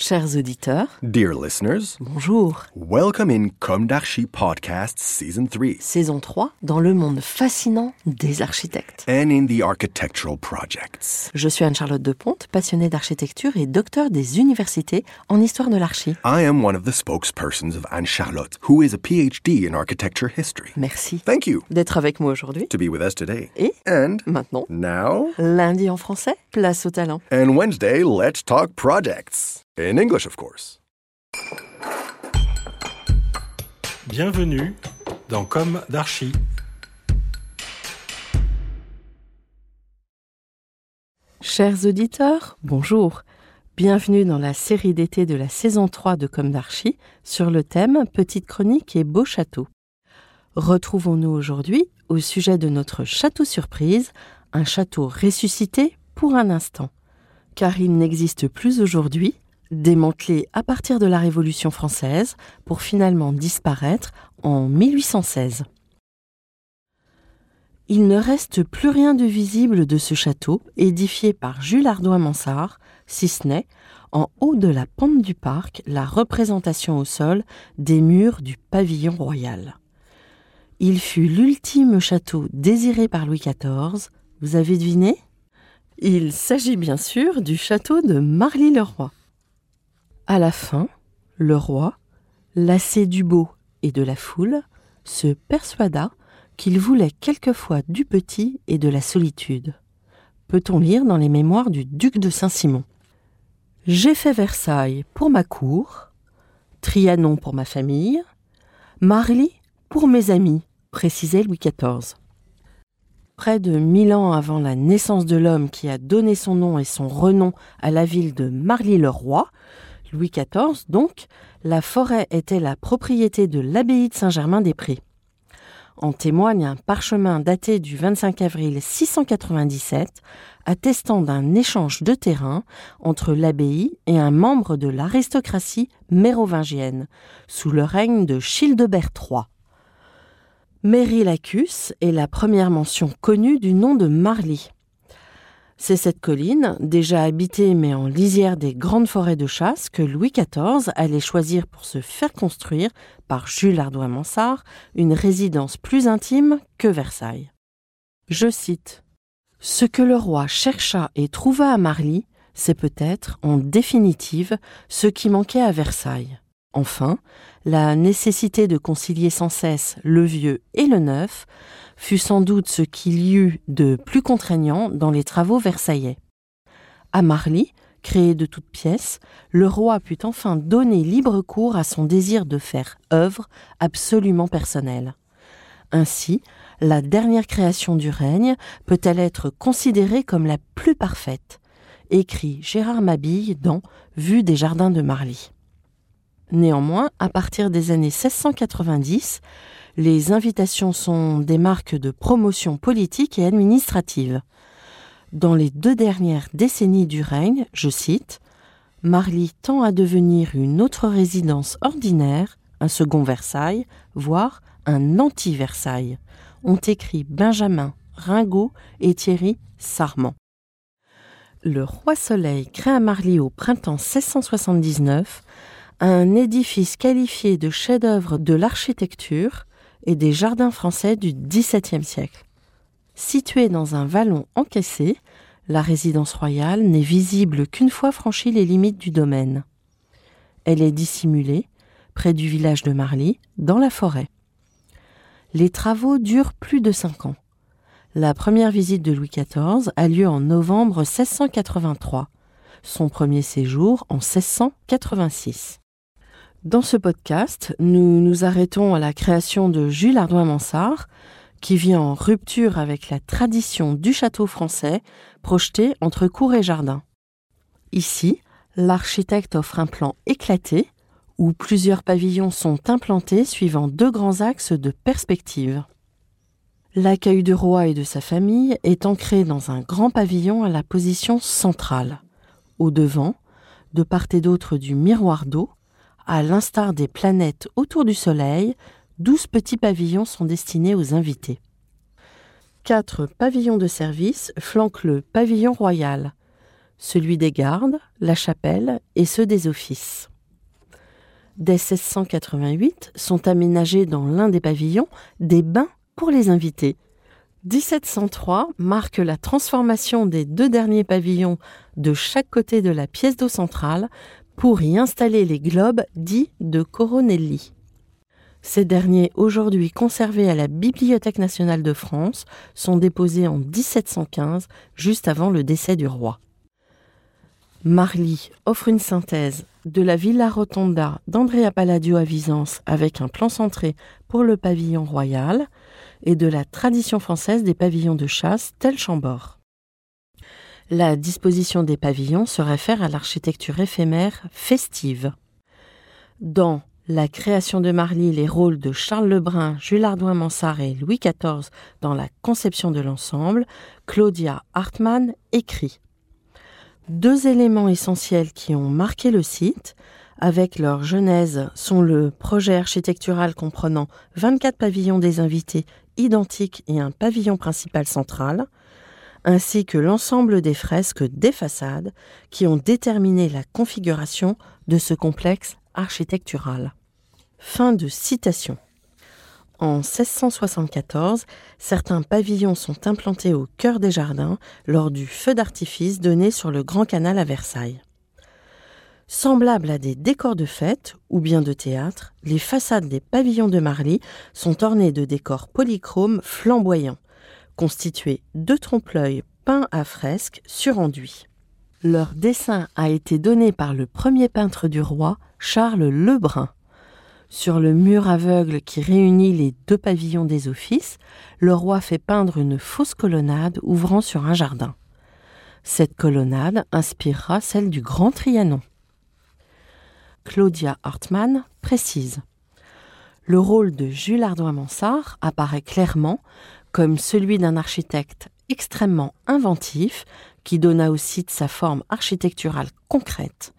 Chers auditeurs, Dear listeners, bonjour. welcome in Comme d'Archi Podcast Season 3 Saison 3 dans le monde fascinant des architectes. and in the architectural projects. Je suis Anne-Charlotte Deponte, passionnée d'architecture et docteur des universités en histoire de l'archi. I am one of the spokespersons of Anne Charlotte, who is a PhD in architecture history. Merci Thank you d'être avec moi aujourd'hui. to be with us today. Et And maintenant, now, lundi en français, place au talent. and Wednesday, let's talk projects. In English, of course. Bienvenue dans Comme d'Archi. Chers auditeurs, bonjour. Bienvenue dans la série d'été de la saison 3 de Comme d'Archi sur le thème Petite chronique et beau château. Retrouvons-nous aujourd'hui au sujet de notre château surprise, un château ressuscité pour un instant. Car il n'existe plus aujourd'hui, démantelé à partir de la Révolution française pour finalement disparaître en 1816. Il ne reste plus rien de visible de ce château, édifié par Jules Ardois-Mansart, si ce n'est, en haut de la pente du parc, la représentation au sol des murs du pavillon royal. Il fut l'ultime château désiré par Louis XIV. Vous avez deviné? Il s'agit bien sûr du château de Marly-le-Roi. À la fin, le roi, lassé du beau et de la foule, se persuada qu'il voulait quelquefois du petit et de la solitude. Peut-on lire dans les mémoires du duc de Saint-Simon. J'ai fait Versailles pour ma cour, Trianon pour ma famille, Marly pour mes amis, précisait Louis XIV. Près de mille ans avant la naissance de l'homme qui a donné son nom et son renom à la ville de Marly-le-Roi, Louis XIV donc, la forêt était la propriété de l'abbaye de Saint-Germain-des-Prés. En témoigne un parchemin daté du 25 avril 697 attestant d'un échange de terrain entre l'abbaye et un membre de l'aristocratie mérovingienne sous le règne de Childebert III. Méry-Lacus est la première mention connue du nom de Marly. C'est cette colline, déjà habitée mais en lisière des grandes forêts de chasse, que Louis XIV allait choisir pour se faire construire, par Jules Ardois-Mansart, une résidence plus intime que Versailles. Je cite Ce que le roi chercha et trouva à Marly, c'est peut-être, en définitive, ce qui manquait à Versailles. Enfin, la nécessité de concilier sans cesse le vieux et le neuf fut sans doute ce qu'il y eut de plus contraignant dans les travaux versaillais. À Marly, créé de toutes pièces, le roi put enfin donner libre cours à son désir de faire œuvre absolument personnelle. Ainsi, la dernière création du règne peut-elle être considérée comme la plus parfaite, écrit Gérard Mabille dans Vue des jardins de Marly. Néanmoins, à partir des années 1690, les invitations sont des marques de promotion politique et administrative. Dans les deux dernières décennies du règne, je cite, Marly tend à devenir une autre résidence ordinaire, un second Versailles, voire un anti-Versailles, ont écrit Benjamin Ringot et Thierry Sarment. Le roi Soleil crée à Marly au printemps 1679 un édifice qualifié de chef-d'œuvre de l'architecture et des jardins français du XVIIe siècle. Situé dans un vallon encaissé, la résidence royale n'est visible qu'une fois franchi les limites du domaine. Elle est dissimulée, près du village de Marly, dans la forêt. Les travaux durent plus de cinq ans. La première visite de Louis XIV a lieu en novembre 1683, son premier séjour en 1686. Dans ce podcast, nous nous arrêtons à la création de Jules Ardois-Mansart, qui vient en rupture avec la tradition du château français projeté entre cour et jardin. Ici, l'architecte offre un plan éclaté où plusieurs pavillons sont implantés suivant deux grands axes de perspective. L'accueil du roi et de sa famille est ancré dans un grand pavillon à la position centrale. Au devant, de part et d'autre du miroir d'eau, à l'instar des planètes autour du Soleil, douze petits pavillons sont destinés aux invités. Quatre pavillons de service flanquent le pavillon royal, celui des gardes, la chapelle et ceux des offices. Dès 1688 sont aménagés dans l'un des pavillons des bains pour les invités. 1703 marque la transformation des deux derniers pavillons de chaque côté de la pièce d'eau centrale pour y installer les globes dits de Coronelli. Ces derniers, aujourd'hui conservés à la Bibliothèque nationale de France, sont déposés en 1715, juste avant le décès du roi. Marly offre une synthèse de la Villa Rotonda d'Andrea Palladio à Visence avec un plan centré pour le pavillon royal et de la tradition française des pavillons de chasse tel Chambord. La disposition des pavillons se réfère à l'architecture éphémère festive. Dans la création de Marly, les rôles de Charles Lebrun, Jules Ardouin-Mansart et Louis XIV dans la conception de l'ensemble, Claudia Hartmann écrit deux éléments essentiels qui ont marqué le site, avec leur genèse, sont le projet architectural comprenant 24 pavillons des invités identiques et un pavillon principal central, ainsi que l'ensemble des fresques des façades qui ont déterminé la configuration de ce complexe architectural. Fin de citation. En 1674, certains pavillons sont implantés au cœur des jardins lors du feu d'artifice donné sur le Grand Canal à Versailles. Semblables à des décors de fête ou bien de théâtre, les façades des pavillons de Marly sont ornées de décors polychromes flamboyants, constitués de trompe-l'œil peints à fresque sur enduit. Leur dessin a été donné par le premier peintre du roi, Charles Lebrun. Sur le mur aveugle qui réunit les deux pavillons des offices, le roi fait peindre une fausse colonnade ouvrant sur un jardin. Cette colonnade inspirera celle du Grand Trianon. Claudia Hartmann précise Le rôle de Jules Ardois-Mansart apparaît clairement comme celui d'un architecte extrêmement inventif qui donna au site sa forme architecturale concrète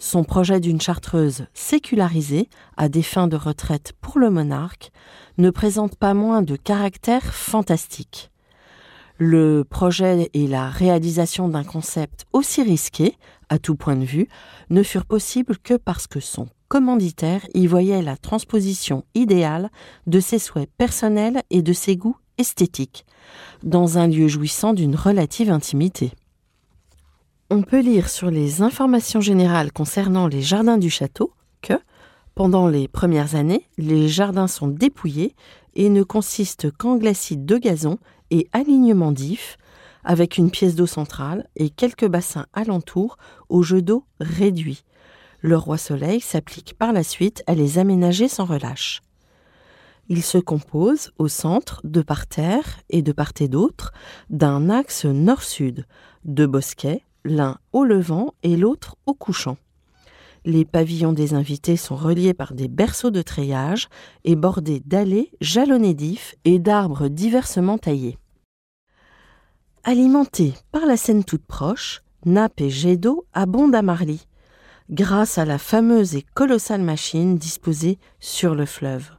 son projet d'une chartreuse sécularisée à des fins de retraite pour le monarque ne présente pas moins de caractère fantastique. Le projet et la réalisation d'un concept aussi risqué, à tout point de vue, ne furent possibles que parce que son commanditaire y voyait la transposition idéale de ses souhaits personnels et de ses goûts esthétiques, dans un lieu jouissant d'une relative intimité. On peut lire sur les informations générales concernant les jardins du château que, pendant les premières années, les jardins sont dépouillés et ne consistent qu'en glacis de gazon et alignement d'ifs, avec une pièce d'eau centrale et quelques bassins alentours au jeu d'eau réduit. Le roi Soleil s'applique par la suite à les aménager sans relâche. Il se compose au centre, de parterre et de part et d'autre, d'un axe nord-sud, de bosquets, l'un au levant et l'autre au couchant. Les pavillons des invités sont reliés par des berceaux de treillage et bordés d'allées jalonnées d'ifs et d'arbres diversement taillés. Alimentés par la Seine toute proche, nappes et jets d'eau abondent à Marly, grâce à la fameuse et colossale machine disposée sur le fleuve.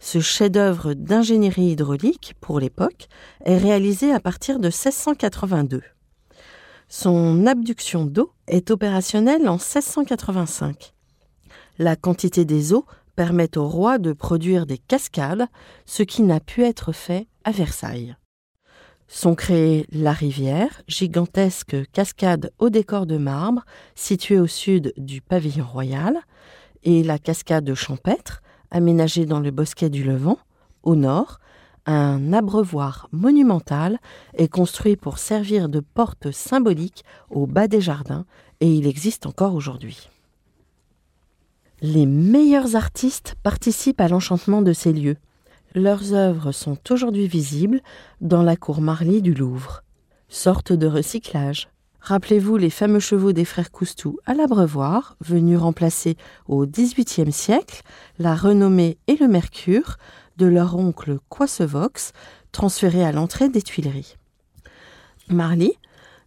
Ce chef-d'œuvre d'ingénierie hydraulique, pour l'époque, est réalisé à partir de 1682. Son abduction d'eau est opérationnelle en 1685. La quantité des eaux permet au roi de produire des cascades, ce qui n'a pu être fait à Versailles. Sont créées la rivière, gigantesque cascade au décor de marbre située au sud du pavillon royal, et la cascade champêtre, aménagée dans le bosquet du Levant, au nord, un abreuvoir monumental est construit pour servir de porte symbolique au bas des jardins et il existe encore aujourd'hui. Les meilleurs artistes participent à l'enchantement de ces lieux. Leurs œuvres sont aujourd'hui visibles dans la cour Marly du Louvre. Sorte de recyclage, Rappelez-vous les fameux chevaux des frères Coustou à l'Abreuvoir, venus remplacer au XVIIIe siècle la renommée et le mercure de leur oncle Coissevox, transféré à l'entrée des Tuileries. Marly,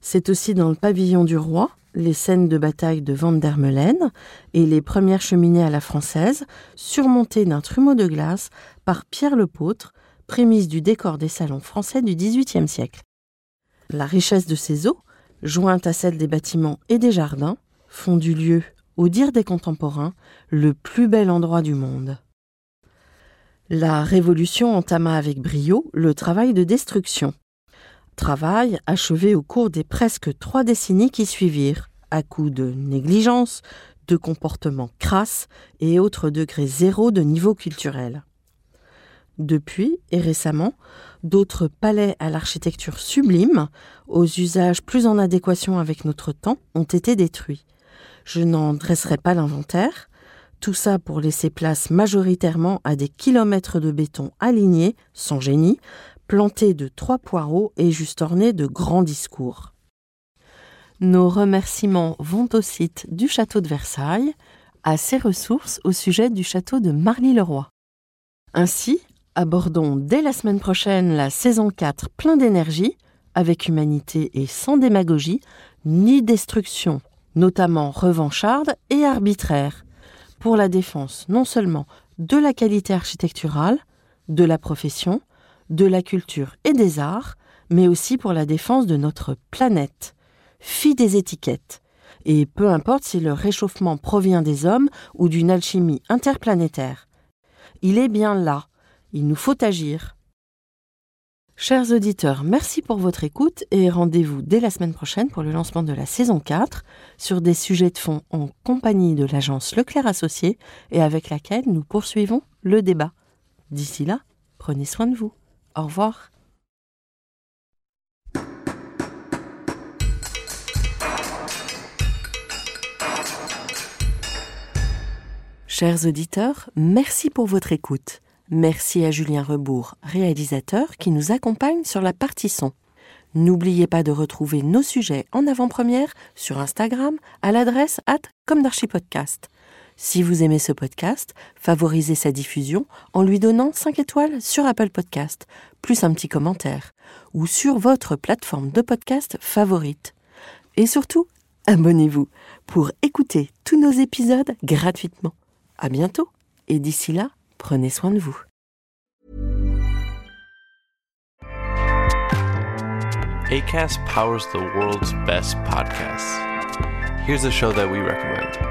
c'est aussi dans le pavillon du roi les scènes de bataille de Vandermeulen et les premières cheminées à la française, surmontées d'un trumeau de glace par Pierre Lepôtre, prémisse du décor des salons français du XVIIIe siècle. La richesse de ces eaux, jointe à celle des bâtiments et des jardins, font du lieu, au dire des contemporains, le plus bel endroit du monde. La Révolution entama avec brio le travail de destruction. Travail achevé au cours des presque trois décennies qui suivirent, à coups de négligence, de comportements crasses et autres degrés zéro de niveau culturel. Depuis, et récemment, d'autres palais à l'architecture sublime, aux usages plus en adéquation avec notre temps, ont été détruits. Je n'en dresserai pas l'inventaire, tout ça pour laisser place majoritairement à des kilomètres de béton alignés, sans génie, plantés de trois poireaux et juste ornés de grands discours. Nos remerciements vont au site du château de Versailles, à ses ressources au sujet du château de Marly-le-Roi. Ainsi, abordons dès la semaine prochaine la saison 4 plein d'énergie, avec humanité et sans démagogie, ni destruction, notamment revancharde et arbitraire, pour la défense non seulement de la qualité architecturale, de la profession, de la culture et des arts, mais aussi pour la défense de notre planète. Fille des étiquettes. Et peu importe si le réchauffement provient des hommes ou d'une alchimie interplanétaire. Il est bien là, il nous faut agir. Chers auditeurs, merci pour votre écoute et rendez-vous dès la semaine prochaine pour le lancement de la saison 4 sur des sujets de fond en compagnie de l'agence Leclerc Associé et avec laquelle nous poursuivons le débat. D'ici là, prenez soin de vous. Au revoir. Chers auditeurs, merci pour votre écoute. Merci à Julien Rebourg, réalisateur, qui nous accompagne sur la partie son. N'oubliez pas de retrouver nos sujets en avant-première sur Instagram à l'adresse at. Si vous aimez ce podcast, favorisez sa diffusion en lui donnant 5 étoiles sur Apple Podcast, plus un petit commentaire, ou sur votre plateforme de podcast favorite. Et surtout, abonnez-vous pour écouter tous nos épisodes gratuitement. À bientôt, et d'ici là, prenez soin de vous. ACAST powers the world's best podcasts. Here's a show that we recommend.